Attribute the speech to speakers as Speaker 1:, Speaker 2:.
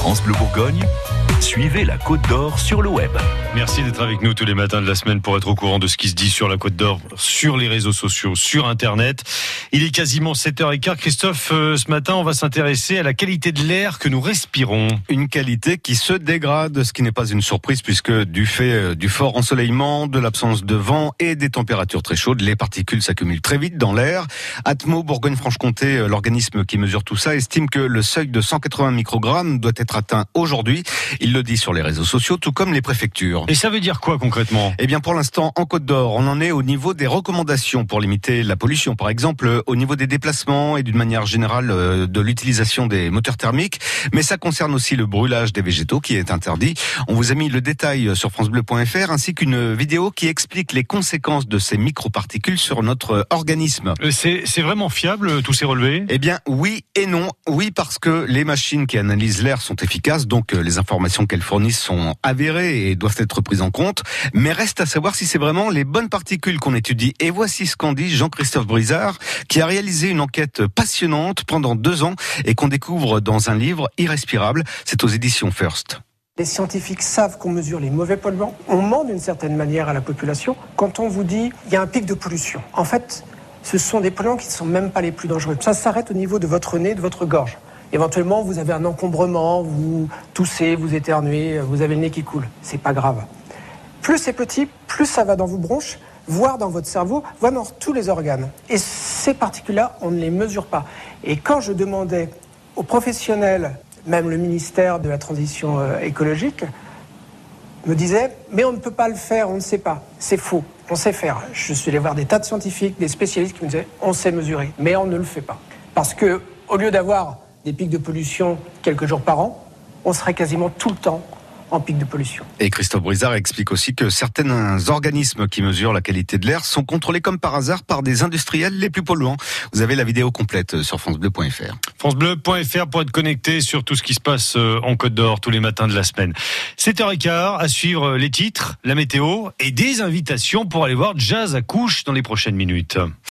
Speaker 1: France Bleu Bourgogne, suivez la Côte d'Or sur le web.
Speaker 2: Merci d'être avec nous tous les matins de la semaine pour être au courant de ce qui se dit sur la Côte d'Or, sur les réseaux sociaux, sur Internet. Il est quasiment 7h15. Christophe, euh, ce matin, on va s'intéresser à la qualité de l'air que nous respirons.
Speaker 3: Une qualité qui se dégrade, ce qui n'est pas une surprise puisque du fait euh, du fort ensoleillement, de l'absence de vent et des températures très chaudes, les particules s'accumulent très vite dans l'air. Atmo Bourgogne-Franche-Comté, euh, l'organisme qui mesure tout ça, estime que le seuil de 180 microgrammes doit être atteint aujourd'hui. Il le dit sur les réseaux sociaux, tout comme les préfectures.
Speaker 2: Et ça veut dire quoi concrètement?
Speaker 3: Eh bien, pour l'instant, en Côte d'Or, on en est au niveau des recommandations pour limiter la pollution. Par exemple, au niveau des déplacements et d'une manière générale euh, de l'utilisation des moteurs thermiques. Mais ça concerne aussi le brûlage des végétaux qui est interdit. On vous a mis le détail sur francebleu.fr ainsi qu'une vidéo qui explique les conséquences de ces microparticules sur notre organisme.
Speaker 2: Euh, C'est c'est vraiment fiable, tous ces relevés?
Speaker 3: Eh bien, oui et non. Oui, parce que les machines qui analysent l'air sont efficaces, donc euh, les informations qu'elles fournissent sont avérées et doivent être prises en compte. Mais reste à savoir si c'est vraiment les bonnes particules qu'on étudie. Et voici ce qu'en dit Jean-Christophe Brizard, qui a réalisé une enquête passionnante pendant deux ans et qu'on découvre dans un livre irrespirable. C'est aux éditions First.
Speaker 4: Les scientifiques savent qu'on mesure les mauvais polluants. On ment d'une certaine manière à la population quand on vous dit il y a un pic de pollution. En fait, ce sont des polluants qui ne sont même pas les plus dangereux. Ça s'arrête au niveau de votre nez, de votre gorge. Éventuellement, vous avez un encombrement, vous toussez, vous éternuez, vous avez le nez qui coule. C'est pas grave. Plus c'est petit, plus ça va dans vos bronches, voire dans votre cerveau, voire dans tous les organes. Ces particules-là, on ne les mesure pas. Et quand je demandais aux professionnels, même le ministère de la Transition euh, écologique, me disait mais on ne peut pas le faire, on ne sait pas. C'est faux, on sait faire. Je suis allé voir des tas de scientifiques, des spécialistes qui me disaient on sait mesurer, mais on ne le fait pas. Parce que au lieu d'avoir des pics de pollution quelques jours par an, on serait quasiment tout le temps en pic de pollution.
Speaker 3: Et Christophe Brizard explique aussi que certains organismes qui mesurent la qualité de l'air sont contrôlés comme par hasard par des industriels les plus polluants. Vous avez la vidéo complète sur francebleu.fr.
Speaker 2: francebleu.fr pour être connecté sur tout ce qui se passe euh, en Côte d'Or tous les matins de la semaine. 7h15 à suivre les titres, la météo et des invitations pour aller voir Jazz à couche dans les prochaines minutes.